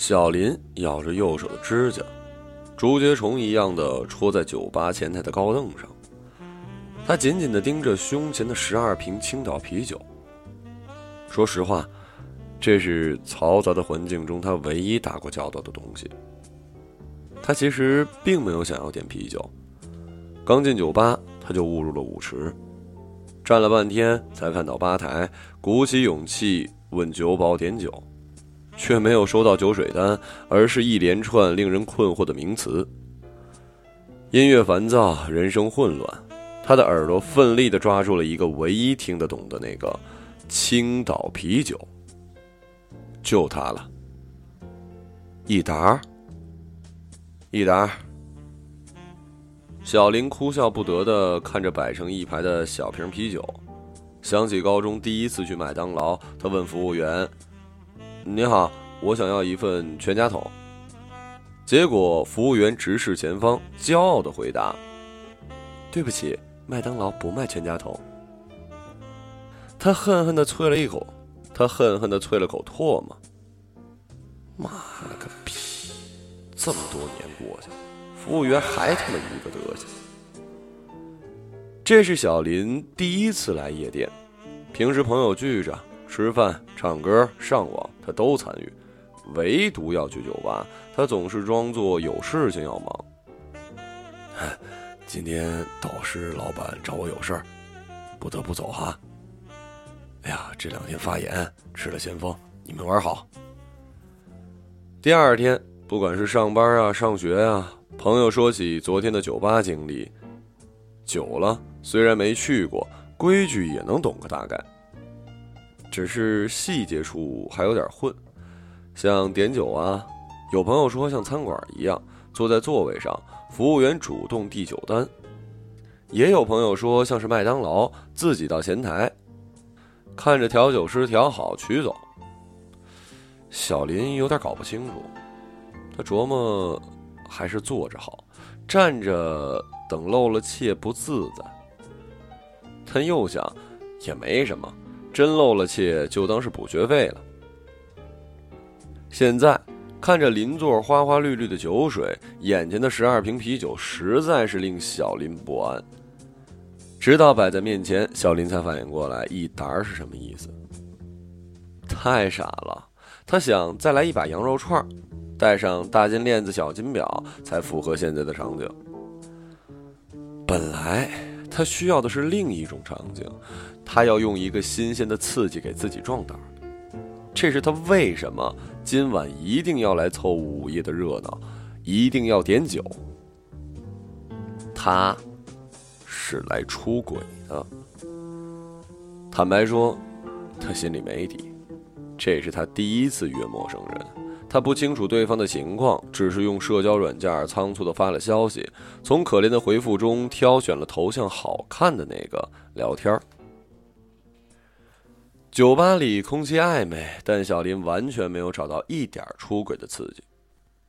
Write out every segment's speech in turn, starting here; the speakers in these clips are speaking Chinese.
小林咬着右手的指甲，竹节虫一样的戳在酒吧前台的高凳上。他紧紧的盯着胸前的十二瓶青岛啤酒。说实话，这是嘈杂的环境中他唯一打过交道的东西。他其实并没有想要点啤酒。刚进酒吧，他就误入了舞池，站了半天才看到吧台，鼓起勇气问酒保点酒。却没有收到酒水单，而是一连串令人困惑的名词。音乐烦躁，人生混乱，他的耳朵奋力的抓住了一个唯一听得懂的那个“青岛啤酒”，就他了。一打，一打。小林哭笑不得的看着摆成一排的小瓶啤酒，想起高中第一次去麦当劳，他问服务员。你好，我想要一份全家桶。结果服务员直视前方，骄傲的回答：“对不起，麦当劳不卖全家桶。”他恨恨的啐了一口，他恨恨的啐了口唾沫。妈了个逼！这么多年过去了，服务员还他妈一个德行。这是小林第一次来夜店，平时朋友聚着。吃饭、唱歌、上网，他都参与，唯独要去酒吧，他总是装作有事情要忙。今天导师老板找我有事儿，不得不走哈。哎呀，这两天发炎，吃了先锋，你们玩好。第二天，不管是上班啊、上学啊，朋友说起昨天的酒吧经历，久了虽然没去过，规矩也能懂个大概。只是细节处还有点混，像点酒啊，有朋友说像餐馆一样，坐在座位上，服务员主动递酒单；也有朋友说像是麦当劳，自己到前台，看着调酒师调好取走。小林有点搞不清楚，他琢磨还是坐着好，站着等漏了气不自在。他又想，也没什么。真漏了气，就当是补学费了。现在看着邻座花花绿绿的酒水，眼前的十二瓶啤酒，实在是令小林不安。直到摆在面前，小林才反应过来一沓是什么意思。太傻了，他想再来一把羊肉串，戴上大金链子、小金表，才符合现在的场景。本来他需要的是另一种场景。他要用一个新鲜的刺激给自己壮胆，这是他为什么今晚一定要来凑午夜的热闹，一定要点酒。他，是来出轨的。坦白说，他心里没底。这是他第一次约陌生人，他不清楚对方的情况，只是用社交软件仓促的发了消息，从可怜的回复中挑选了头像好看的那个聊天酒吧里空气暧昧，但小林完全没有找到一点出轨的刺激。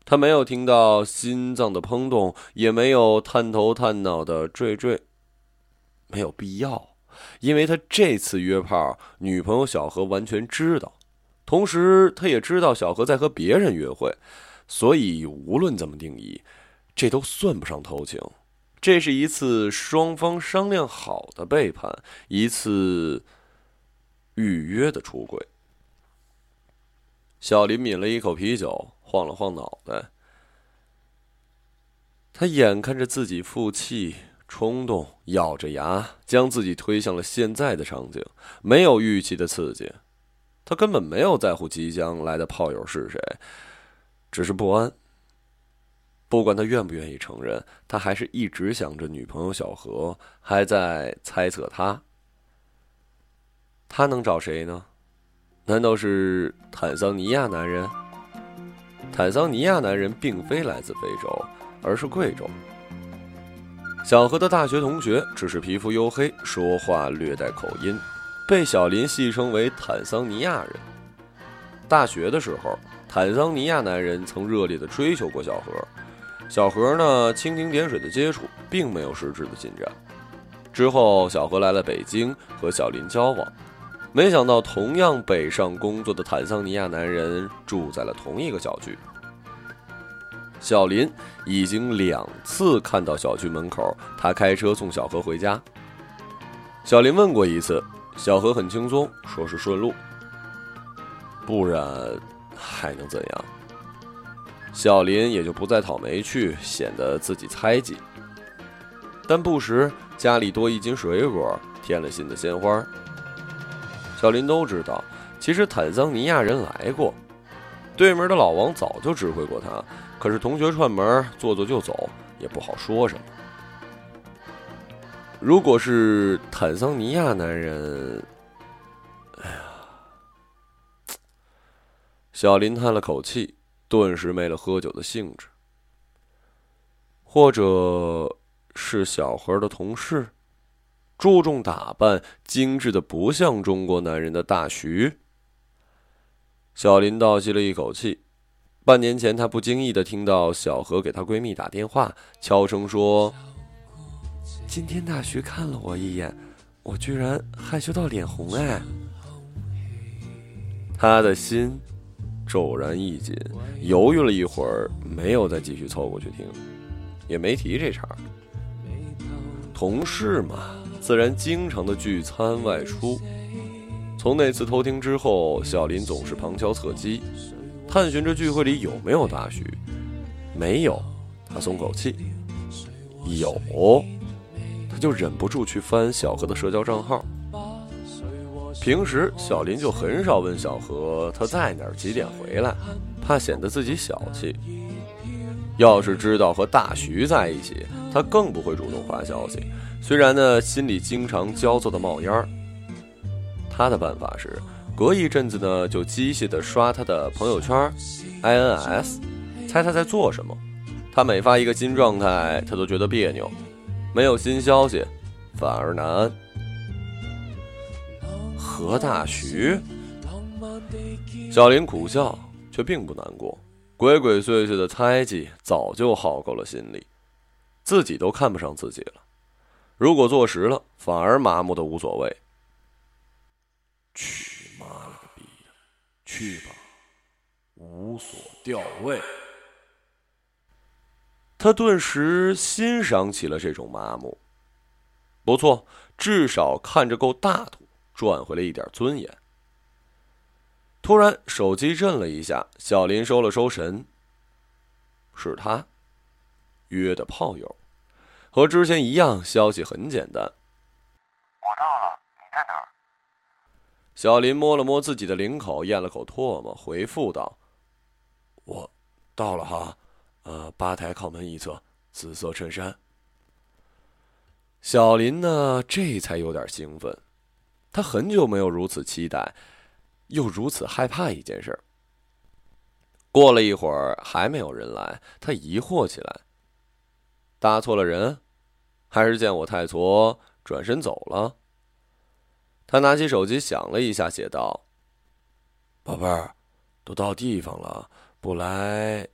他没有听到心脏的砰动，也没有探头探脑的坠坠，没有必要，因为他这次约炮，女朋友小何完全知道，同时他也知道小何在和别人约会，所以无论怎么定义，这都算不上偷情。这是一次双方商量好的背叛，一次。预约的出轨。小林抿了一口啤酒，晃了晃脑袋。他眼看着自己负气，冲动，咬着牙将自己推向了现在的场景。没有预期的刺激，他根本没有在乎即将来的炮友是谁，只是不安。不管他愿不愿意承认，他还是一直想着女朋友小何，还在猜测他。他能找谁呢？难道是坦桑尼亚男人？坦桑尼亚男人并非来自非洲，而是贵州。小何的大学同学只是皮肤黝黑，说话略带口音，被小林戏称为坦桑尼亚人。大学的时候，坦桑尼亚男人曾热烈的追求过小何，小何呢蜻蜓点水的接触，并没有实质的进展。之后，小何来了北京，和小林交往。没想到，同样北上工作的坦桑尼亚男人住在了同一个小区。小林已经两次看到小区门口，他开车送小何回家。小林问过一次，小何很轻松，说是顺路。不然还能怎样？小林也就不再讨没趣，显得自己猜忌。但不时家里多一斤水果，添了新的鲜花。小林都知道，其实坦桑尼亚人来过，对门的老王早就指挥过他。可是同学串门，坐坐就走，也不好说什么。如果是坦桑尼亚男人，哎呀，小林叹了口气，顿时没了喝酒的兴致。或者是小何的同事。注重打扮、精致的不像中国男人的大徐。小林倒吸了一口气。半年前，她不经意的听到小何给她闺蜜打电话，悄声说：“今天大徐看了我一眼，我居然害羞到脸红。”哎，他的心骤然一紧，犹豫了一会儿，没有再继续凑过去听，也没提这茬。同事嘛。自然经常的聚餐外出。从那次偷听之后，小林总是旁敲侧击，探寻着聚会里有没有大徐。没有，他松口气；有，就忍不住去翻小何的社交账号。平时小林就很少问小何他在哪儿、几点回来，怕显得自己小气。要是知道和大徐在一起，他更不会主动发消息。虽然呢，心里经常焦躁的冒烟儿。他的办法是，隔一阵子呢，就机械的刷他的朋友圈，INS，猜他在做什么。他每发一个新状态，他都觉得别扭，没有新消息，反而难安。何大徐，小林苦笑，却并不难过。鬼鬼祟祟的猜忌早就耗够了心力，自己都看不上自己了。如果坐实了，反而麻木的无所谓。去妈了个逼的，去吧，无所吊位。他顿时欣赏起了这种麻木。不错，至少看着够大度，赚回了一点尊严。突然，手机震了一下，小林收了收神。是他约的炮友。和之前一样，消息很简单。我到了，你在哪儿？小林摸了摸自己的领口，咽了口唾沫，回复道：“我到了哈，呃，吧台靠门一侧，紫色衬衫。”小林呢，这才有点兴奋，他很久没有如此期待，又如此害怕一件事。过了一会儿，还没有人来，他疑惑起来。搭错了人，还是见我太挫，转身走了。他拿起手机想了一下，写道：“宝贝儿，都到地方了，不来。”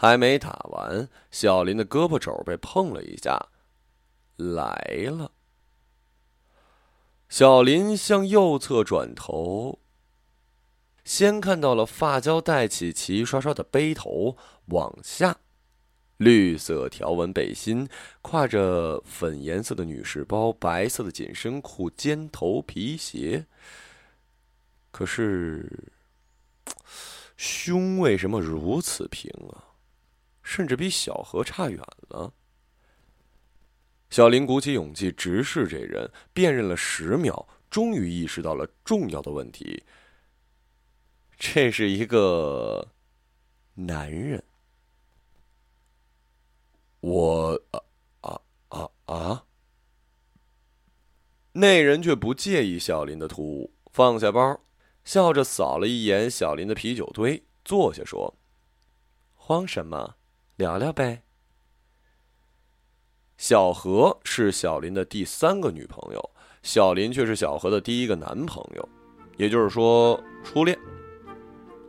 还没打完，小林的胳膊肘被碰了一下，来了。小林向右侧转头，先看到了发胶带起齐刷刷的背头，往下。绿色条纹背心，挎着粉颜色的女士包，白色的紧身裤，尖头皮鞋。可是，胸为什么如此平啊？甚至比小何差远了。小林鼓起勇气直视这人，辨认了十秒，终于意识到了重要的问题：这是一个男人。我啊啊啊啊！那人却不介意小林的突兀，放下包，笑着扫了一眼小林的啤酒堆，坐下说：“慌什么？聊聊呗。”小何是小林的第三个女朋友，小林却是小何的第一个男朋友，也就是说初恋。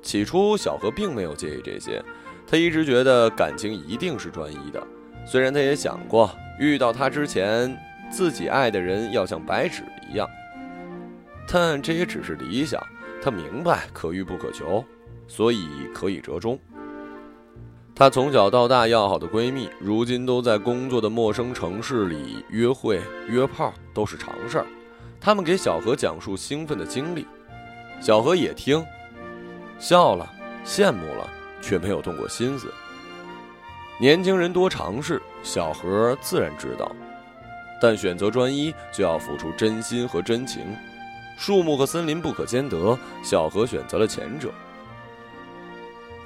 起初，小何并没有介意这些，他一直觉得感情一定是专一的。虽然他也想过，遇到他之前，自己爱的人要像白纸一样，但这也只是理想。他明白可遇不可求，所以可以折中。她从小到大要好的闺蜜，如今都在工作的陌生城市里约会、约炮，都是常事儿。他们给小何讲述兴奋的经历，小何也听，笑了，羡慕了，却没有动过心思。年轻人多尝试，小何自然知道，但选择专一就要付出真心和真情。树木和森林不可兼得，小何选择了前者。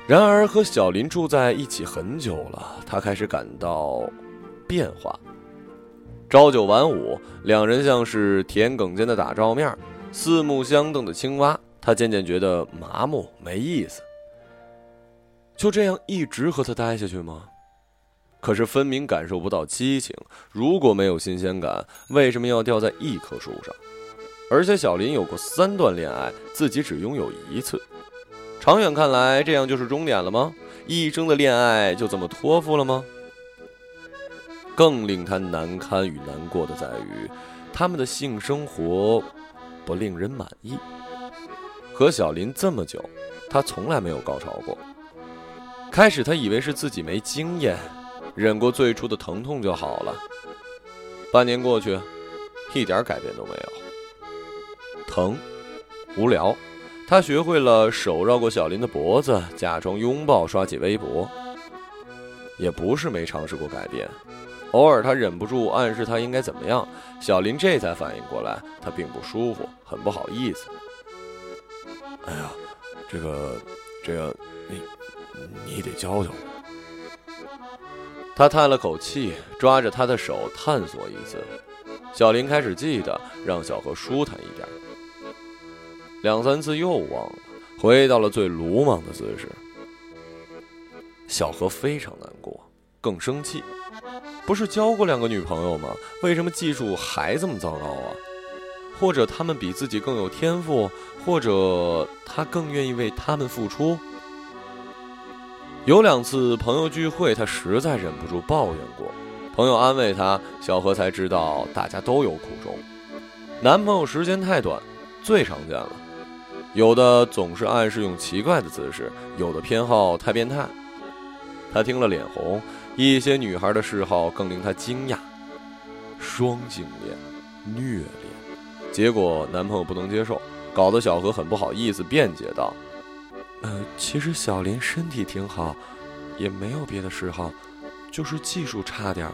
然而，和小林住在一起很久了，他开始感到变化。朝九晚五，两人像是田埂间的打照面，四目相瞪的青蛙。他渐渐觉得麻木，没意思。就这样一直和他待下去吗？可是分明感受不到激情。如果没有新鲜感，为什么要吊在一棵树上？而且小林有过三段恋爱，自己只拥有一次。长远看来，这样就是终点了吗？一生的恋爱就这么托付了吗？更令他难堪与难过的在于，他们的性生活不令人满意。和小林这么久，他从来没有高潮过。开始他以为是自己没经验，忍过最初的疼痛就好了。半年过去，一点改变都没有。疼，无聊。他学会了手绕过小林的脖子，假装拥抱，刷起微博。也不是没尝试过改变，偶尔他忍不住暗示他应该怎么样，小林这才反应过来，他并不舒服，很不好意思。哎呀，这个，这个，你，你得教教我。他叹了口气，抓着他的手探索一次。小林开始记得让小何舒坦一点。两三次又忘了，回到了最鲁莽的姿势。小何非常难过，更生气。不是交过两个女朋友吗？为什么技术还这么糟糕啊？或者他们比自己更有天赋，或者他更愿意为他们付出？有两次朋友聚会，他实在忍不住抱怨过。朋友安慰他，小何才知道大家都有苦衷。男朋友时间太短，最常见了。有的总是暗示用奇怪的姿势，有的偏好太变态。他听了脸红。一些女孩的嗜好更令他惊讶：双性恋、虐恋。结果男朋友不能接受，搞得小何很不好意思，辩解道：“呃，其实小林身体挺好，也没有别的嗜好，就是技术差点。”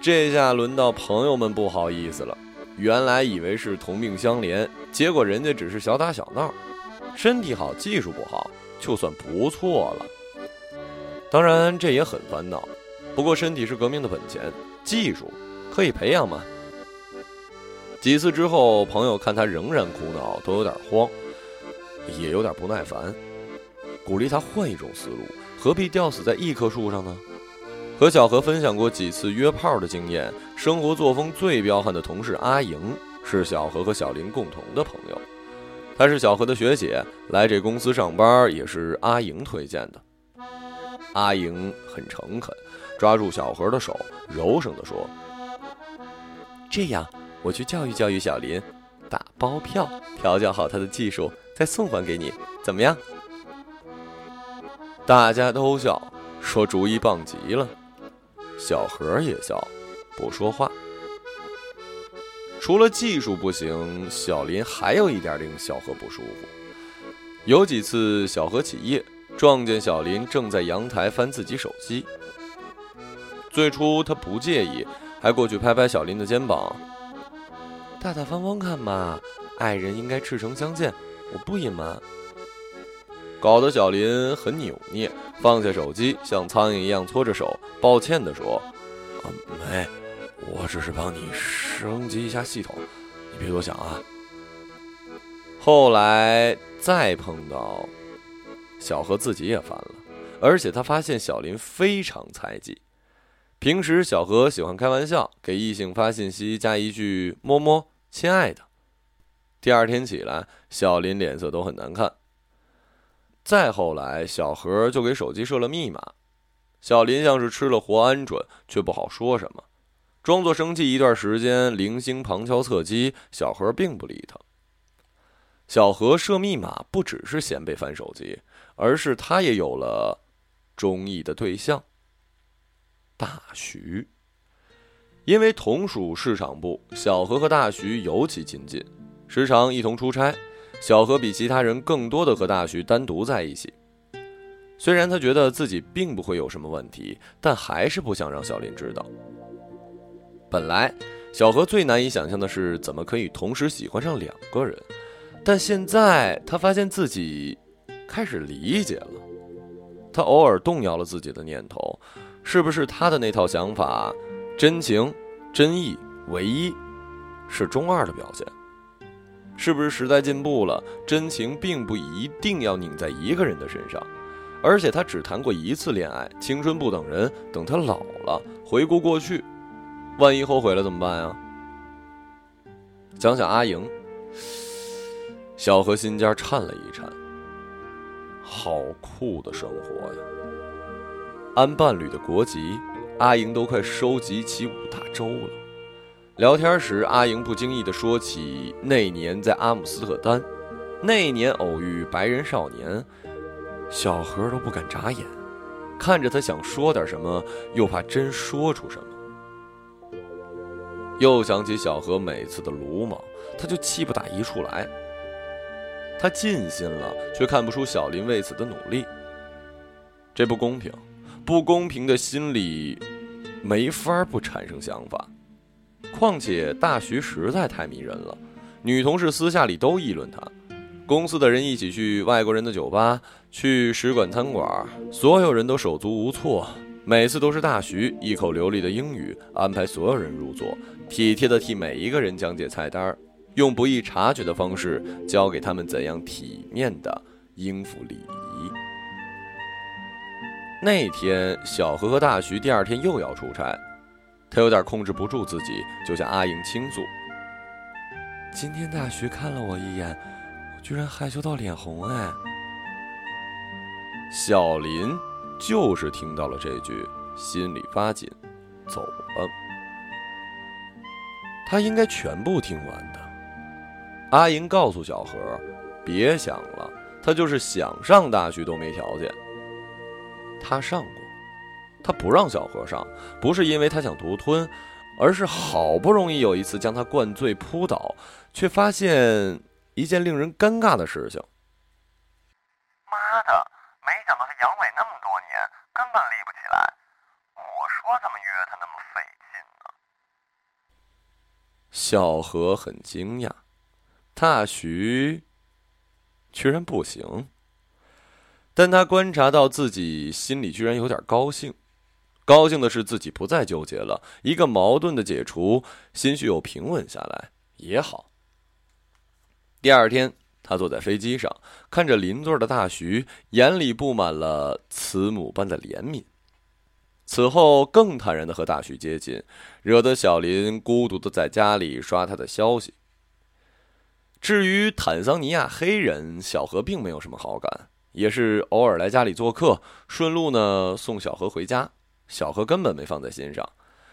这下轮到朋友们不好意思了。原来以为是同病相怜，结果人家只是小打小闹，身体好技术不好，就算不错了。当然这也很烦恼，不过身体是革命的本钱，技术可以培养嘛。几次之后，朋友看他仍然苦恼，都有点慌，也有点不耐烦，鼓励他换一种思路，何必吊死在一棵树上呢？和小何分享过几次约炮的经验，生活作风最彪悍的同事阿莹是小何和小林共同的朋友，她是小何的学姐，来这公司上班也是阿莹推荐的。阿莹很诚恳，抓住小何的手，柔声地说：“这样，我去教育教育小林，打包票，调教好他的技术，再送还给你，怎么样？”大家都笑，说主意棒极了。小何也笑，不说话。除了技术不行，小林还有一点令小何不舒服。有几次，小何起夜，撞见小林正在阳台翻自己手机。最初他不介意，还过去拍拍小林的肩膀：“大大方方看嘛，爱人应该赤诚相见，我不隐瞒。”搞得小林很扭捏，放下手机，像苍蝇一样搓着手，抱歉地说：“啊，没，我只是帮你升级一下系统，你别多想啊。”后来再碰到，小何自己也烦了，而且他发现小林非常猜忌。平时小何喜欢开玩笑，给异性发信息加一句“么么，亲爱的”。第二天起来，小林脸色都很难看。再后来，小何就给手机设了密码。小林像是吃了活鹌鹑，却不好说什么。装作生气一段时间，零星旁敲侧击，小何并不理他。小何设密码不只是嫌被翻手机，而是他也有了中意的对象——大徐。因为同属市场部，小何和大徐尤其亲近，时常一同出差。小何比其他人更多的和大徐单独在一起。虽然他觉得自己并不会有什么问题，但还是不想让小林知道。本来，小何最难以想象的是怎么可以同时喜欢上两个人。但现在他发现自己开始理解了，他偶尔动摇了自己的念头，是不是他的那套想法，真情、真意、唯一，是中二的表现？是不是时代进步了，真情并不一定要拧在一个人的身上，而且他只谈过一次恋爱，青春不等人，等他老了，回顾过去，万一后悔了怎么办呀？想想阿莹。小何心尖颤了一颤。好酷的生活呀！按伴侣的国籍，阿莹都快收集起五大洲了。聊天时，阿莹不经意地说起那年在阿姆斯特丹，那年偶遇白人少年，小何都不敢眨眼，看着他想说点什么，又怕真说出什么。又想起小何每次的鲁莽，他就气不打一处来。他尽心了，却看不出小林为此的努力。这不公平，不公平的心里，没法不产生想法。况且大徐实在太迷人了，女同事私下里都议论他。公司的人一起去外国人的酒吧，去使馆餐馆，所有人都手足无措。每次都是大徐一口流利的英语安排所有人入座，体贴的替每一个人讲解菜单用不易察觉的方式教给他们怎样体面的应付礼仪。那天，小何和大徐第二天又要出差，他有点控制不住自己，就向阿莹倾诉：“今天大徐看了我一眼，我居然害羞到脸红。”哎，小林就是听到了这句，心里发紧，走了。他应该全部听完的。阿莹告诉小何：“别想了，他就是想上大学都没条件。他上过，他不让小和尚，不是因为他想独吞，而是好不容易有一次将他灌醉扑倒，却发现一件令人尴尬的事情。妈的，没想到他阳痿那么多年，根本立不起来。我说怎么约他那么费劲呢？”小何很惊讶。大徐居然不行，但他观察到自己心里居然有点高兴。高兴的是自己不再纠结了，一个矛盾的解除，心绪又平稳下来，也好。第二天，他坐在飞机上，看着邻座的大徐，眼里布满了慈母般的怜悯。此后，更坦然的和大徐接近，惹得小林孤独的在家里刷他的消息。至于坦桑尼亚黑人，小何并没有什么好感，也是偶尔来家里做客，顺路呢送小何回家。小何根本没放在心上，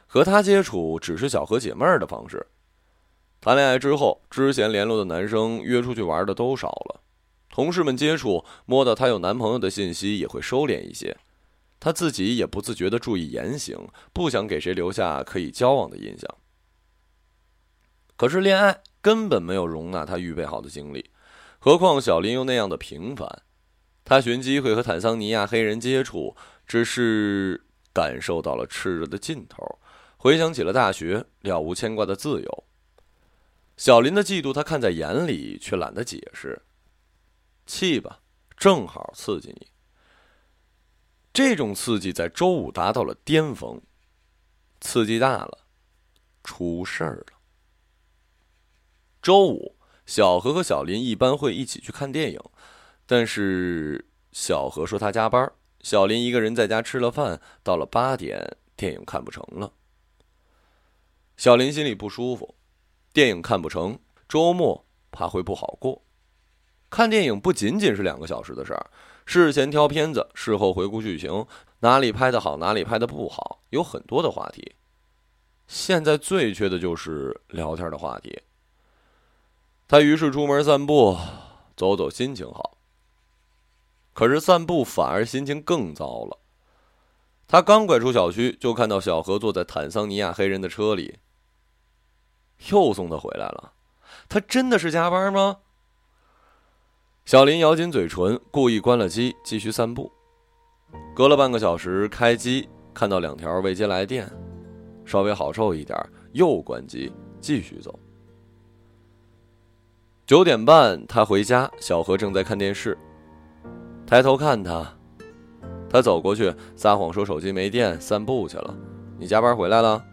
和他接触只是小何解闷儿的方式。谈恋爱之后，之前联络的男生约出去玩的都少了，同事们接触摸到她有男朋友的信息也会收敛一些，她自己也不自觉地注意言行，不想给谁留下可以交往的印象。可是恋爱。根本没有容纳他预备好的经历，何况小林又那样的平凡。他寻机会和坦桑尼亚黑人接触，只是感受到了炽热的劲头，回想起了大学了无牵挂的自由。小林的嫉妒他看在眼里，却懒得解释。气吧，正好刺激你。这种刺激在周五达到了巅峰，刺激大了，出事儿了。周五，小何和小林一般会一起去看电影，但是小何说他加班，小林一个人在家吃了饭，到了八点，电影看不成了。小林心里不舒服，电影看不成，周末怕会不好过。看电影不仅仅是两个小时的事儿，事前挑片子，事后回顾剧情，哪里拍的好，哪里拍的不好，有很多的话题。现在最缺的就是聊天的话题。他于是出门散步，走走心情好。可是散步反而心情更糟了。他刚拐出小区，就看到小何坐在坦桑尼亚黑人的车里。又送他回来了，他真的是加班吗？小林咬紧嘴唇，故意关了机，继续散步。隔了半个小时，开机看到两条未接来电，稍微好受一点，又关机，继续走。九点半，他回家，小何正在看电视。抬头看他，他走过去，撒谎说手机没电，散步去了。你加班回来了？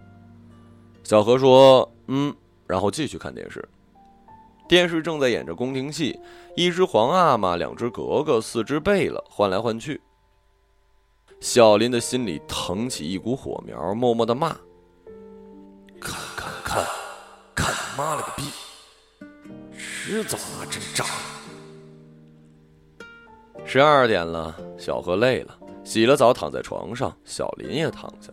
小何说：“嗯。”然后继续看电视。电视正在演着宫廷戏，一只皇阿玛，两只格格，四只贝勒，换来换去。小林的心里腾起一股火苗，默默的骂：“看看看，看你妈了个逼！迟早拿针扎。”十二点了，小何累了，洗了澡，躺在床上。小林也躺下。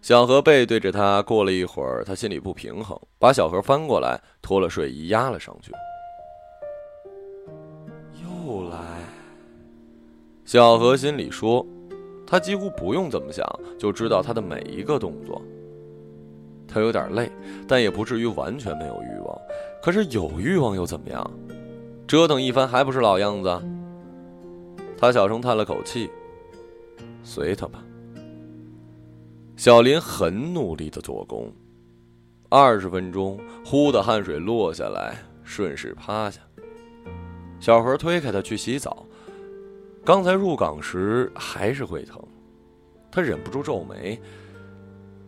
小何背对着他，过了一会儿，他心里不平衡，把小何翻过来，脱了睡衣压了上去。又来。小何心里说，他几乎不用怎么想，就知道他的每一个动作。他有点累，但也不至于完全没有欲望。可是有欲望又怎么样？折腾一番还不是老样子？他小声叹了口气，随他吧。小林很努力的做工，二十分钟，呼的汗水落下来，顺势趴下。小何推开他去洗澡，刚才入岗时还是会疼，他忍不住皱眉。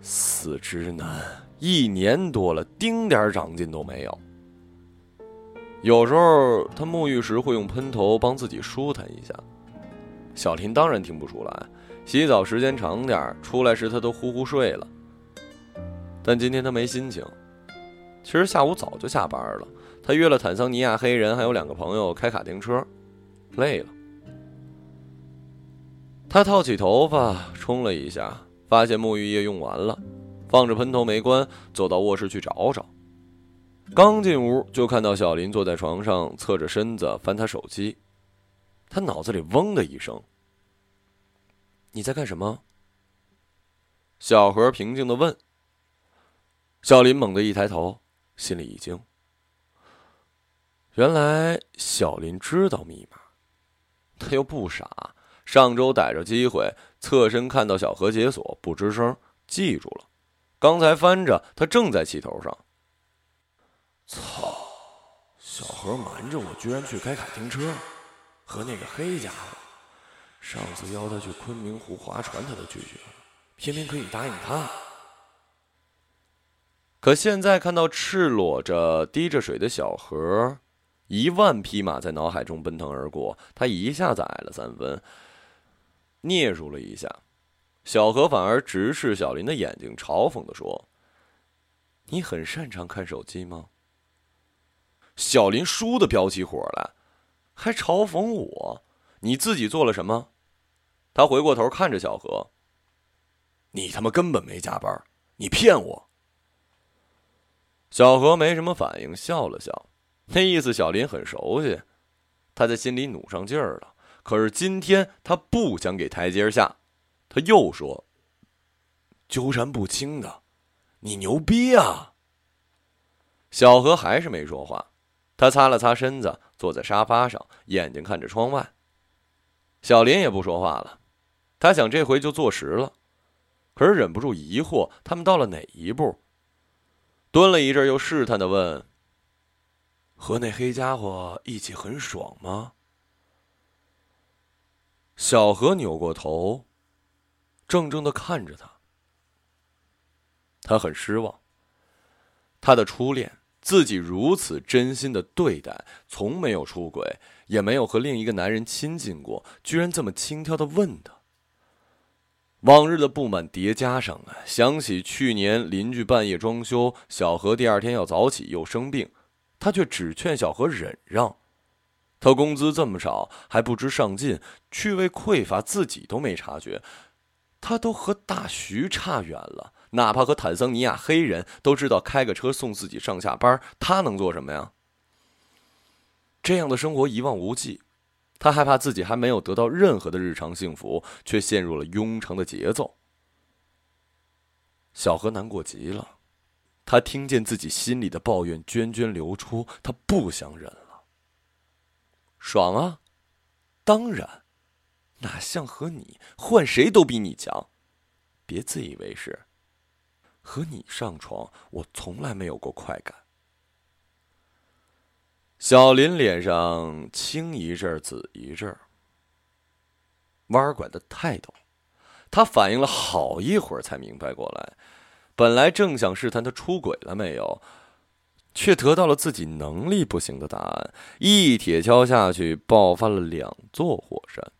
死直男，一年多了，丁点长进都没有。有时候他沐浴时会用喷头帮自己舒坦一下，小林当然听不出来。洗澡时间长点出来时他都呼呼睡了。但今天他没心情。其实下午早就下班了，他约了坦桑尼亚黑人还有两个朋友开卡丁车，累了。他套起头发，冲了一下，发现沐浴液用完了，放着喷头没关，走到卧室去找找。刚进屋就看到小林坐在床上，侧着身子翻他手机，他脑子里嗡的一声。你在干什么？小何平静的问。小林猛地一抬头，心里一惊。原来小林知道密码，他又不傻，上周逮着机会侧身看到小何解锁，不吱声，记住了。刚才翻着，他正在气头上。操！小何瞒着我，居然去开卡丁车，和那个黑家伙。上次邀他去昆明湖划船，他都拒绝了，偏偏可以答应他。可现在看到赤裸着、滴着水的小河，一万匹马在脑海中奔腾而过，他一下子矮了三分，嗫嚅了一下。小何反而直视小林的眼睛，嘲讽的说：“你很擅长看手机吗？”小林倏地飙起火来，还嘲讽我：“你自己做了什么？”他回过头看着小何：“你他妈根本没加班，你骗我！”小何没什么反应，笑了笑，那意思小林很熟悉，他在心里努上劲儿了。可是今天他不想给台阶下，他又说：“纠缠不清的，你牛逼啊！”小何还是没说话，他擦了擦身子，坐在沙发上，眼睛看着窗外。小林也不说话了。他想这回就坐实了，可是忍不住疑惑：他们到了哪一步？蹲了一阵，又试探的问：“和那黑家伙一起很爽吗？”小何扭过头，怔怔的看着他。他很失望。他的初恋，自己如此真心的对待，从没有出轨，也没有和另一个男人亲近过，居然这么轻佻的问他。往日的不满叠加上来，想起去年邻居半夜装修，小何第二天要早起又生病，他却只劝小何忍让。他工资这么少，还不知上进，趣味匮乏，自己都没察觉。他都和大徐差远了，哪怕和坦桑尼亚黑人都知道开个车送自己上下班，他能做什么呀？这样的生活一望无际，他害怕自己还没有得到任何的日常幸福，却陷入了庸常的节奏。小何难过极了，他听见自己心里的抱怨涓涓流出，他不想忍了。爽啊，当然，哪像和你换谁都比你强，别自以为是。和你上床，我从来没有过快感。小林脸上青一阵紫一阵弯儿拐的太陡。他反应了好一会儿，才明白过来。本来正想试探他出轨了没有，却得到了自己能力不行的答案。一铁锹下去，爆发了两座火山。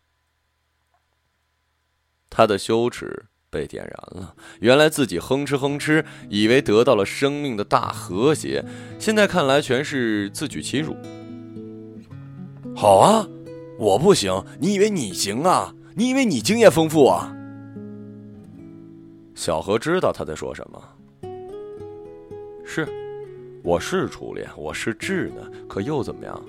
他的羞耻被点燃了。原来自己哼哧哼哧，以为得到了生命的大和谐，现在看来全是自取其辱。好啊，我不行，你以为你行啊？你以为你经验丰富啊？小何知道他在说什么。是，我是初恋，我是稚嫩，可又怎么样？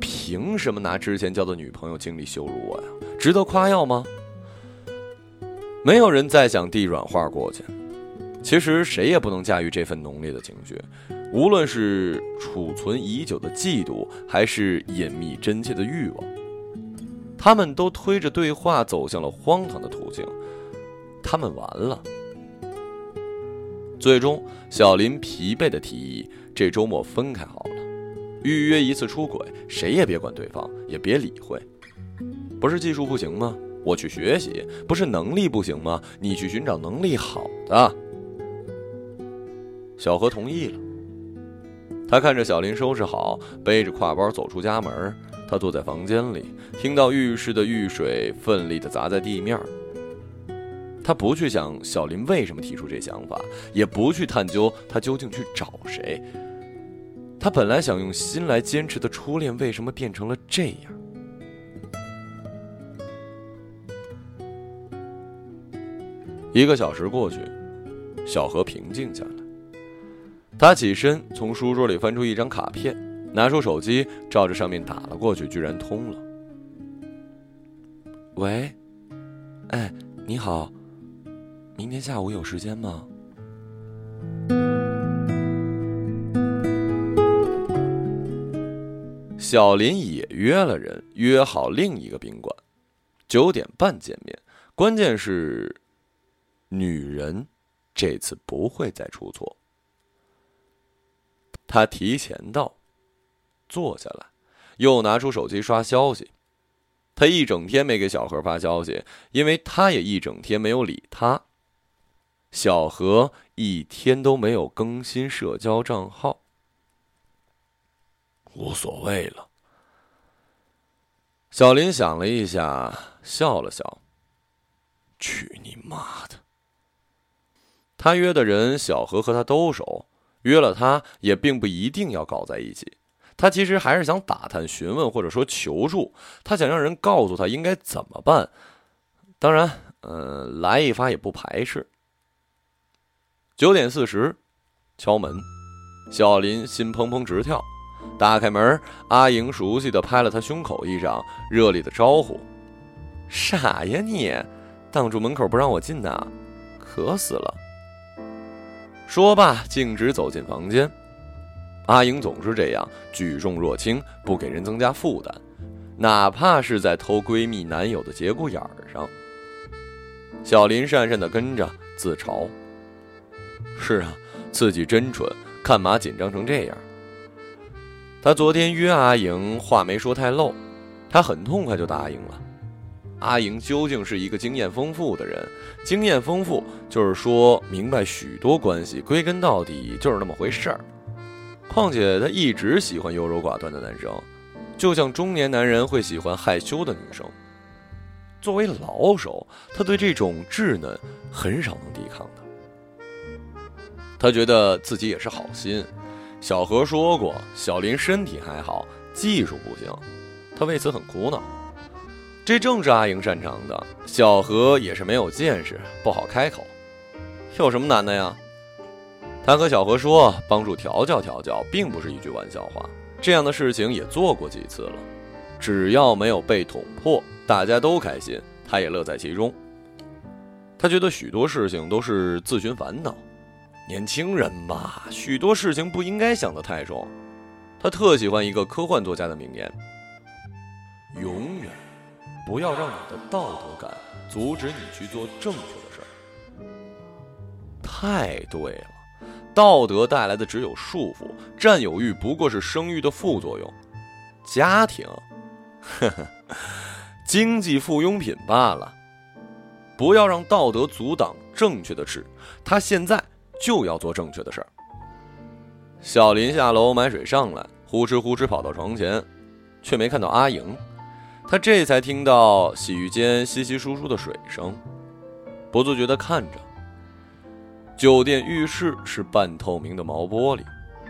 凭什么拿之前交的女朋友经历羞辱我呀？值得夸耀吗？没有人再想递软话过去。其实谁也不能驾驭这份浓烈的情绪，无论是储存已久的嫉妒，还是隐秘真切的欲望，他们都推着对话走向了荒唐的途径。他们完了。最终，小林疲惫的提议：这周末分开好了，预约一次出轨，谁也别管对方，也别理会。不是技术不行吗？我去学习。不是能力不行吗？你去寻找能力好的。小何同意了。他看着小林收拾好，背着挎包走出家门。他坐在房间里，听到浴室的浴水奋力的砸在地面。他不去想小林为什么提出这想法，也不去探究他究竟去找谁。他本来想用心来坚持的初恋，为什么变成了这样？一个小时过去，小何平静下来。他起身从书桌里翻出一张卡片，拿出手机，照着上面打了过去，居然通了。喂，哎，你好。明天下午有时间吗？小林也约了人，约好另一个宾馆，九点半见面。关键是，女人这次不会再出错。他提前到，坐下来，又拿出手机刷消息。他一整天没给小何发消息，因为他也一整天没有理他。小何一天都没有更新社交账号，无所谓了。小林想了一下，笑了笑：“去你妈的！”他约的人，小何和他都熟，约了他也并不一定要搞在一起。他其实还是想打探、询问或者说求助，他想让人告诉他应该怎么办。当然，嗯，来一发也不排斥。九点四十，敲门，小林心砰砰直跳。打开门，阿莹熟悉的拍了他胸口一掌，热烈的招呼：“傻呀你，挡住门口不让我进呐，渴死了。”说罢，径直走进房间。阿莹总是这样，举重若轻，不给人增加负担，哪怕是在偷闺蜜男友的节骨眼儿上。小林讪讪的跟着，自嘲。是啊，自己真蠢，干嘛紧张成这样？他昨天约阿莹，话没说太漏，他很痛快就答应了。阿莹究竟是一个经验丰富的人，经验丰富就是说明白许多关系，归根到底就是那么回事儿。况且他一直喜欢优柔寡断的男生，就像中年男人会喜欢害羞的女生。作为老手，他对这种稚嫩很少能抵抗的。他觉得自己也是好心，小何说过，小林身体还好，技术不行，他为此很苦恼。这正是阿莹擅长的，小何也是没有见识，不好开口。有什么难的呀？他和小何说，帮助调教调教，并不是一句玩笑话。这样的事情也做过几次了，只要没有被捅破，大家都开心，他也乐在其中。他觉得许多事情都是自寻烦恼，年轻人嘛，许多事情不应该想得太重。他特喜欢一个科幻作家的名言：“永远不要让你的道德感阻止你去做正确的事儿。”太对了，道德带来的只有束缚，占有欲不过是生育的副作用，家庭，呵呵，经济附庸品罢了。不要让道德阻挡正确的事，他现在就要做正确的事儿。小林下楼买水上来，呼哧呼哧跑到床前，却没看到阿莹。他这才听到洗浴间稀稀疏疏的水声，不自觉地看着。酒店浴室是半透明的毛玻璃，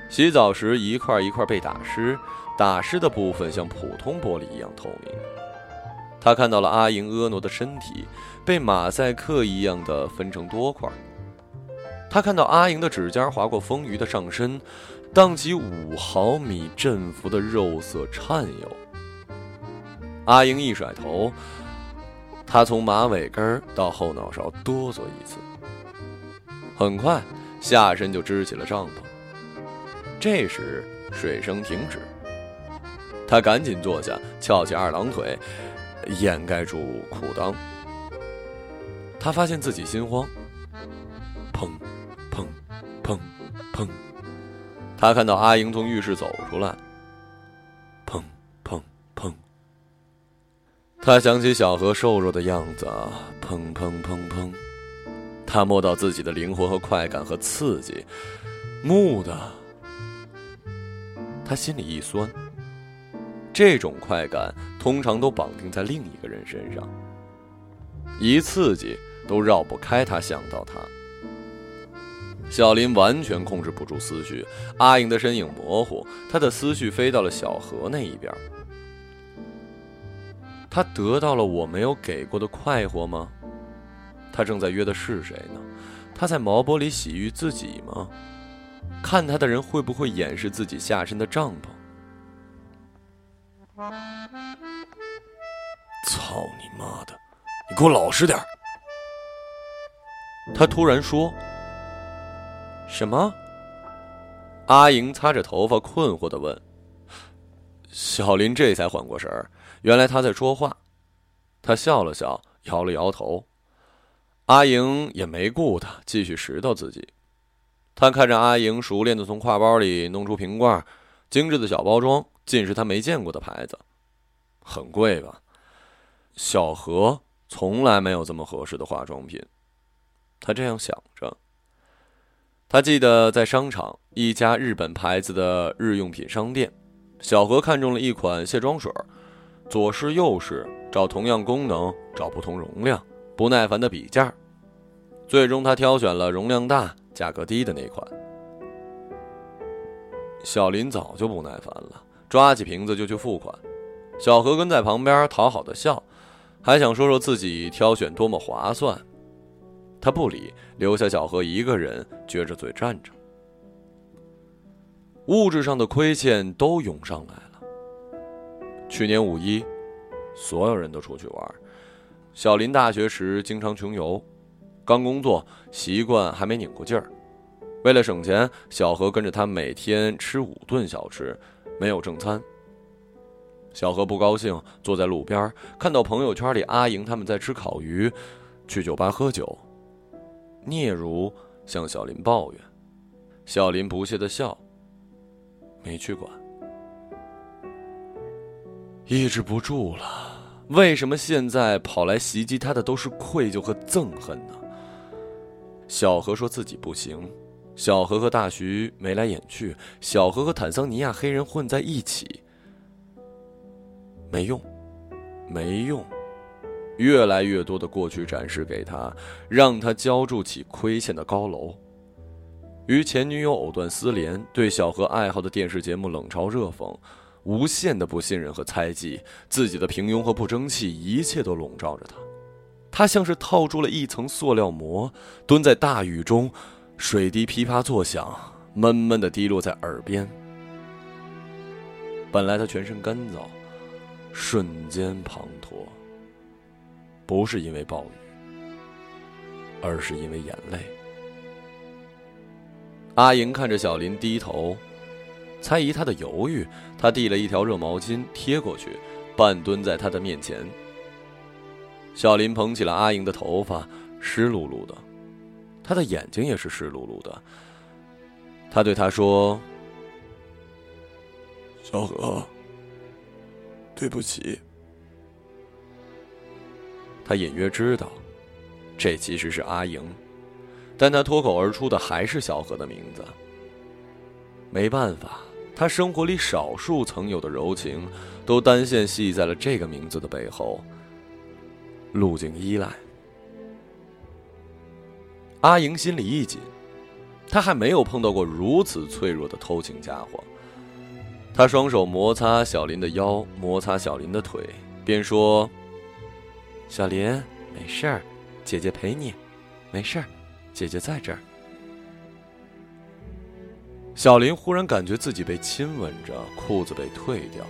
洗澡时一块一块被打湿，打湿的部分像普通玻璃一样透明。他看到了阿莹婀娜的身体。被马赛克一样的分成多块。他看到阿莹的指尖划过丰腴的上身，荡起五毫米振幅的肉色颤悠。阿英一甩头，他从马尾根到后脑勺哆嗦一次，很快下身就支起了帐篷。这时水声停止，他赶紧坐下，翘起二郎腿，掩盖住裤裆。他发现自己心慌，砰，砰，砰，砰。他看到阿英从浴室走出来，他想起小何瘦弱的样子，砰，砰，砰，砰。他摸到自己的灵魂和快感和刺激，木的。他心里一酸。这种快感通常都绑定在另一个人身上，一刺激。都绕不开他想到他，小林完全控制不住思绪，阿莹的身影模糊，他的思绪飞到了小河那一边。他得到了我没有给过的快活吗？他正在约的是谁呢？他在毛玻璃洗浴自己吗？看他的人会不会掩饰自己下身的帐篷？操你妈的！你给我老实点他突然说：“什么？”阿莹擦着头发，困惑的问。小林这才缓过神儿，原来他在说话。他笑了笑，摇了摇头。阿莹也没顾他，继续拾掇自己。他看着阿莹熟练的从挎包里弄出瓶罐，精致的小包装，尽是他没见过的牌子，很贵吧？小何从来没有这么合适的化妆品。他这样想着。他记得在商场一家日本牌子的日用品商店，小何看中了一款卸妆水儿，左试右试，找同样功能，找不同容量，不耐烦的比价，最终他挑选了容量大、价格低的那款。小林早就不耐烦了，抓起瓶子就去付款。小何跟在旁边讨好的笑，还想说说自己挑选多么划算。他不理，留下小何一个人撅着嘴站着。物质上的亏欠都涌上来了。去年五一，所有人都出去玩。小林大学时经常穷游，刚工作，习惯还没拧过劲儿。为了省钱，小何跟着他每天吃五顿小吃，没有正餐。小何不高兴，坐在路边，看到朋友圈里阿莹他们在吃烤鱼，去酒吧喝酒。聂如向小林抱怨，小林不屑的笑，没去管。抑制不住了，为什么现在跑来袭击他的都是愧疚和憎恨呢？小何说自己不行，小何和大徐眉来眼去，小何和坦桑尼亚黑人混在一起，没用，没用。越来越多的过去展示给他，让他浇筑起亏欠的高楼。与前女友藕断丝连，对小何爱好的电视节目冷嘲热讽，无限的不信任和猜忌，自己的平庸和不争气，一切都笼罩着他。他像是套住了一层塑料膜，蹲在大雨中，水滴噼啪作响，闷闷的滴落在耳边。本来他全身干燥，瞬间滂沱，不是因为暴雨，而是因为眼泪。阿莹看着小林低头，猜疑他的犹豫，他递了一条热毛巾贴过去，半蹲在他的面前。小林捧起了阿莹的头发，湿漉漉的，他的眼睛也是湿漉漉的。他对他说。小何，对不起。他隐约知道，这其实是阿莹，但他脱口而出的还是小何的名字。没办法，他生活里少数曾有的柔情，都单线系在了这个名字的背后。路径依赖。阿莹心里一紧，她还没有碰到过如此脆弱的偷情家伙。他双手摩擦小林的腰，摩擦小林的腿，边说：“小林，没事儿，姐姐陪你，没事儿，姐姐在这儿。”小林忽然感觉自己被亲吻着，裤子被退掉，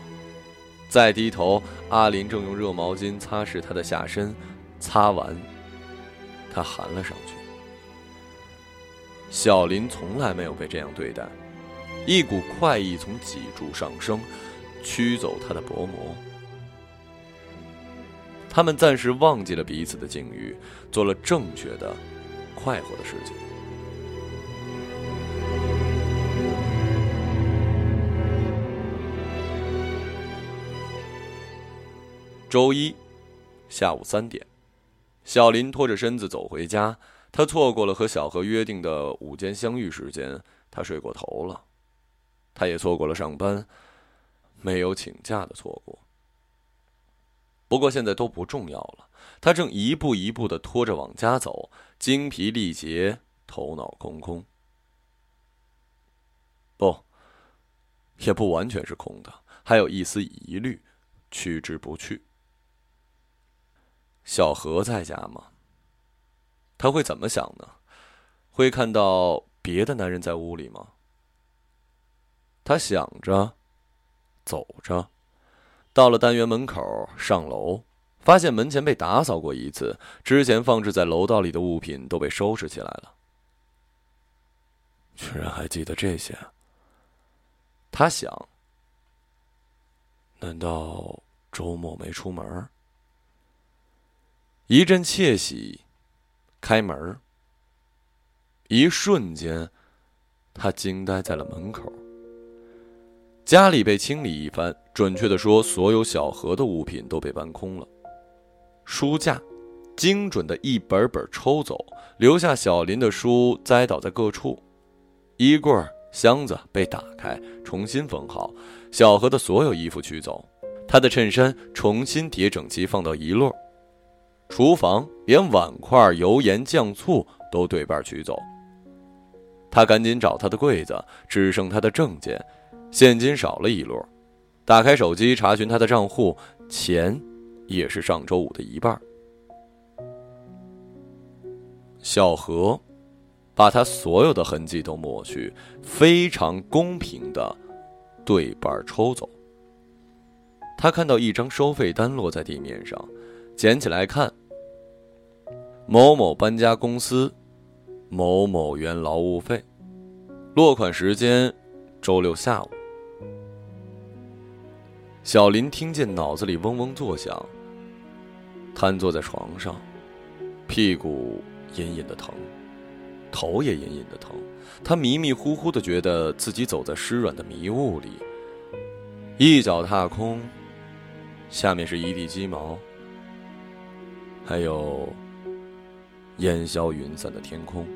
再低头，阿林正用热毛巾擦拭他的下身，擦完，他含了上去。小林从来没有被这样对待。一股快意从脊柱上升，驱走他的薄膜。他们暂时忘记了彼此的境遇，做了正确的、快活的事情。周一下午三点，小林拖着身子走回家，他错过了和小何约定的午间相遇时间，他睡过头了。他也错过了上班，没有请假的错过。不过现在都不重要了，他正一步一步的拖着往家走，精疲力竭，头脑空空。不，也不完全是空的，还有一丝疑虑，去之不去。小何在家吗？他会怎么想呢？会看到别的男人在屋里吗？他想着，走着，到了单元门口，上楼，发现门前被打扫过一次，之前放置在楼道里的物品都被收拾起来了。居然还记得这些，他想，难道周末没出门？一阵窃喜，开门，一瞬间，他惊呆在了门口。家里被清理一番，准确的说，所有小何的物品都被搬空了。书架精准的一本本抽走，留下小林的书栽倒在各处。衣柜、箱子被打开，重新封好。小何的所有衣服取走，他的衬衫重新叠整齐，放到一摞。厨房连碗筷、油盐酱醋都对半取走。他赶紧找他的柜子，只剩他的证件。现金少了一摞，打开手机查询他的账户，钱也是上周五的一半。小何把他所有的痕迹都抹去，非常公平的对半抽走。他看到一张收费单落在地面上，捡起来看。某某搬家公司，某某元劳务费，落款时间周六下午。小林听见脑子里嗡嗡作响，瘫坐在床上，屁股隐隐的疼，头也隐隐的疼。他迷迷糊糊的觉得自己走在湿软的迷雾里，一脚踏空，下面是一地鸡毛，还有烟消云散的天空。